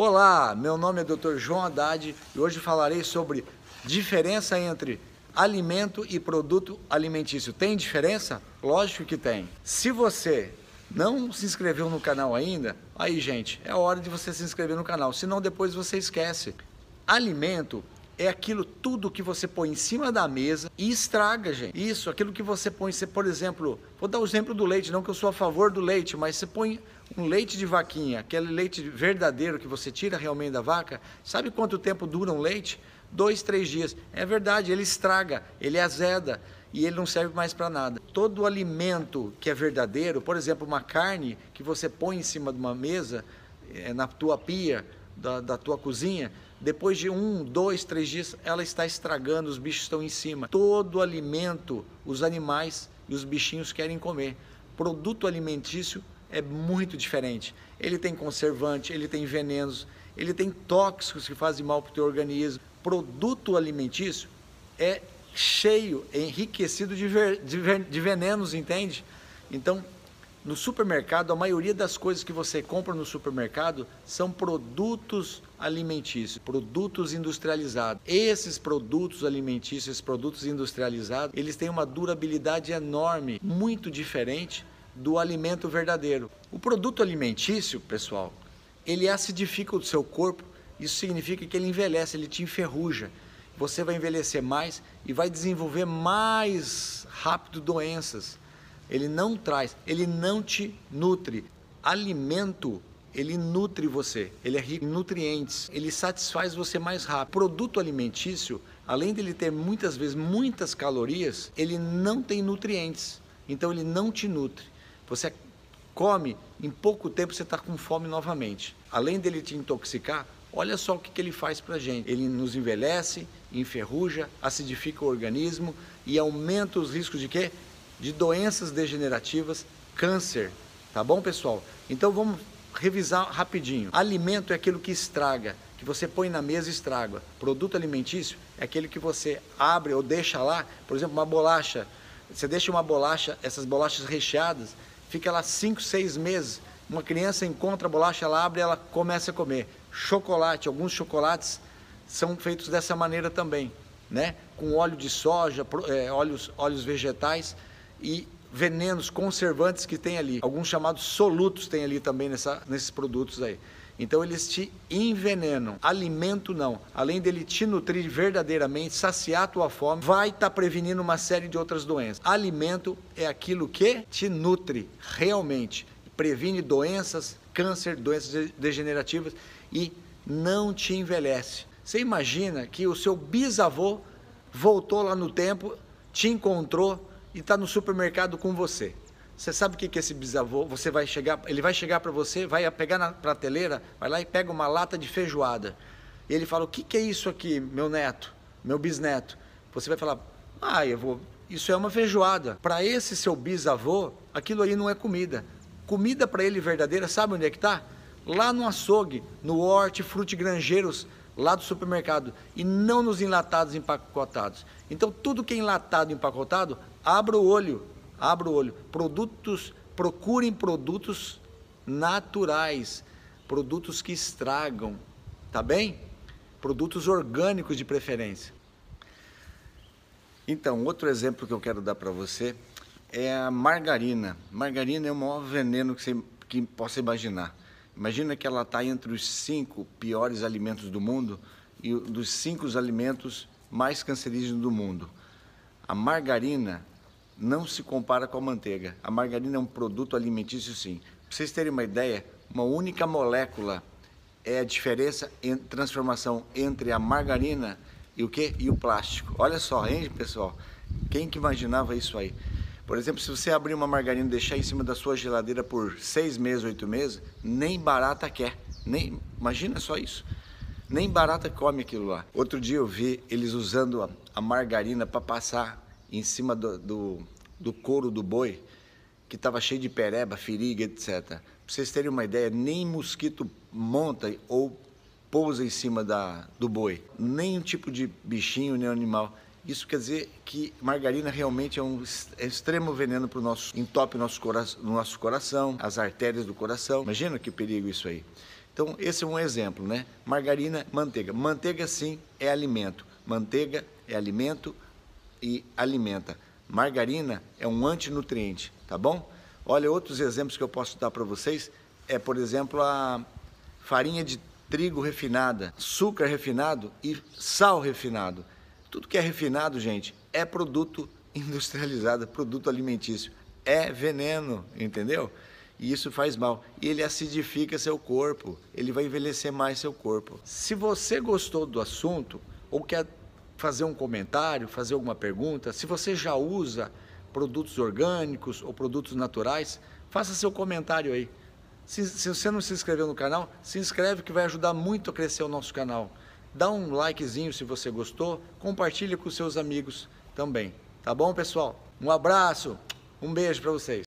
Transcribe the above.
Olá, meu nome é Dr. João Haddad e hoje falarei sobre diferença entre alimento e produto alimentício. Tem diferença? Lógico que tem. Se você não se inscreveu no canal ainda, aí gente, é hora de você se inscrever no canal, senão depois você esquece. Alimento é aquilo tudo que você põe em cima da mesa e estraga, gente. Isso, aquilo que você põe, você, por exemplo, vou dar o exemplo do leite, não que eu sou a favor do leite, mas você põe um leite de vaquinha, aquele leite verdadeiro que você tira realmente da vaca, sabe quanto tempo dura um leite? Dois, três dias. É verdade, ele estraga, ele azeda e ele não serve mais para nada. Todo alimento que é verdadeiro, por exemplo, uma carne que você põe em cima de uma mesa, é, na tua pia, da, da tua cozinha, depois de um, dois, três dias, ela está estragando, os bichos estão em cima. Todo alimento, os animais e os bichinhos querem comer. Produto alimentício é muito diferente. Ele tem conservante, ele tem venenos, ele tem tóxicos que fazem mal para o teu organismo. Produto alimentício é cheio, enriquecido de, ver, de, de venenos, entende? Então, no supermercado, a maioria das coisas que você compra no supermercado são produtos alimentícios, produtos industrializados. Esses produtos alimentícios, esses produtos industrializados, eles têm uma durabilidade enorme, muito diferente do alimento verdadeiro. O produto alimentício, pessoal, ele acidifica o seu corpo, isso significa que ele envelhece, ele te enferruja. Você vai envelhecer mais e vai desenvolver mais rápido doenças ele não traz, ele não te nutre. Alimento, ele nutre você, ele é rico em nutrientes, ele satisfaz você mais rápido. Produto alimentício, além de ele ter muitas vezes muitas calorias, ele não tem nutrientes, então ele não te nutre. Você come, em pouco tempo você está com fome novamente. Além dele te intoxicar, olha só o que, que ele faz para gente. Ele nos envelhece, enferruja, acidifica o organismo e aumenta os riscos de quê? De doenças degenerativas, câncer, tá bom, pessoal? Então vamos revisar rapidinho. Alimento é aquilo que estraga, que você põe na mesa e estraga. Produto alimentício é aquele que você abre ou deixa lá, por exemplo, uma bolacha. Você deixa uma bolacha, essas bolachas recheadas, fica lá 5, 6 meses. Uma criança encontra a bolacha, ela abre ela começa a comer. Chocolate, alguns chocolates são feitos dessa maneira também, né? Com óleo de soja, é, óleos, óleos vegetais e venenos conservantes que tem ali. Alguns chamados solutos tem ali também nessa, nesses produtos aí. Então eles te envenenam. Alimento não. Além dele te nutrir verdadeiramente, saciar a tua fome, vai estar tá prevenindo uma série de outras doenças. Alimento é aquilo que te nutre realmente. Previne doenças, câncer, doenças degenerativas e não te envelhece. Você imagina que o seu bisavô voltou lá no tempo, te encontrou e está no supermercado com você. Você sabe o que que esse bisavô, você vai chegar, ele vai chegar para você, vai pegar na prateleira, vai lá e pega uma lata de feijoada. E ele fala: "O que que é isso aqui, meu neto, meu bisneto?" Você vai falar: "Ah, eu vou, isso é uma feijoada". Para esse seu bisavô, aquilo ali não é comida. Comida para ele verdadeira, sabe onde é que está? Lá no açougue, no hortifruti granjeiros, lá do supermercado e não nos enlatados empacotados. Então, tudo que é enlatado empacotado, abra o olho, abra o olho. Produtos, procurem produtos naturais, produtos que estragam, tá bem? Produtos orgânicos de preferência. Então, outro exemplo que eu quero dar para você é a margarina. Margarina é o maior veneno que você que possa imaginar. Imagina que ela está entre os cinco piores alimentos do mundo e dos cinco alimentos mais cancerígenos do mundo. A margarina não se compara com a manteiga. A margarina é um produto alimentício, sim. Para vocês terem uma ideia, uma única molécula é a diferença em transformação entre a margarina e o que? E o plástico. Olha só, hein, pessoal? Quem que imaginava isso aí? Por exemplo, se você abrir uma margarina e deixar em cima da sua geladeira por seis meses, oito meses, nem barata quer. Nem, imagina só isso. Nem barata come aquilo lá. Outro dia eu vi eles usando a, a margarina para passar em cima do, do, do couro do boi, que estava cheio de pereba, feriga, etc. Para vocês terem uma ideia, nem mosquito monta ou pousa em cima da, do boi. Nem um tipo de bichinho, nem animal. Isso quer dizer que margarina realmente é um é extremo veneno para o nosso, entope o nosso, cora, nosso coração, as artérias do coração. Imagina que perigo isso aí. Então, esse é um exemplo, né? Margarina, manteiga. Manteiga, sim, é alimento. Manteiga é alimento e alimenta. Margarina é um antinutriente, tá bom? Olha, outros exemplos que eu posso dar para vocês é, por exemplo, a farinha de trigo refinada, açúcar refinado e sal refinado. Tudo que é refinado, gente, é produto industrializado, produto alimentício. É veneno, entendeu? e isso faz mal. E ele acidifica seu corpo, ele vai envelhecer mais seu corpo. Se você gostou do assunto ou quer fazer um comentário, fazer alguma pergunta, se você já usa produtos orgânicos ou produtos naturais, faça seu comentário aí. Se, se, você não se inscreveu no canal, se inscreve que vai ajudar muito a crescer o nosso canal. Dá um likezinho se você gostou, compartilhe com seus amigos também. Tá bom, pessoal? Um abraço, um beijo para vocês.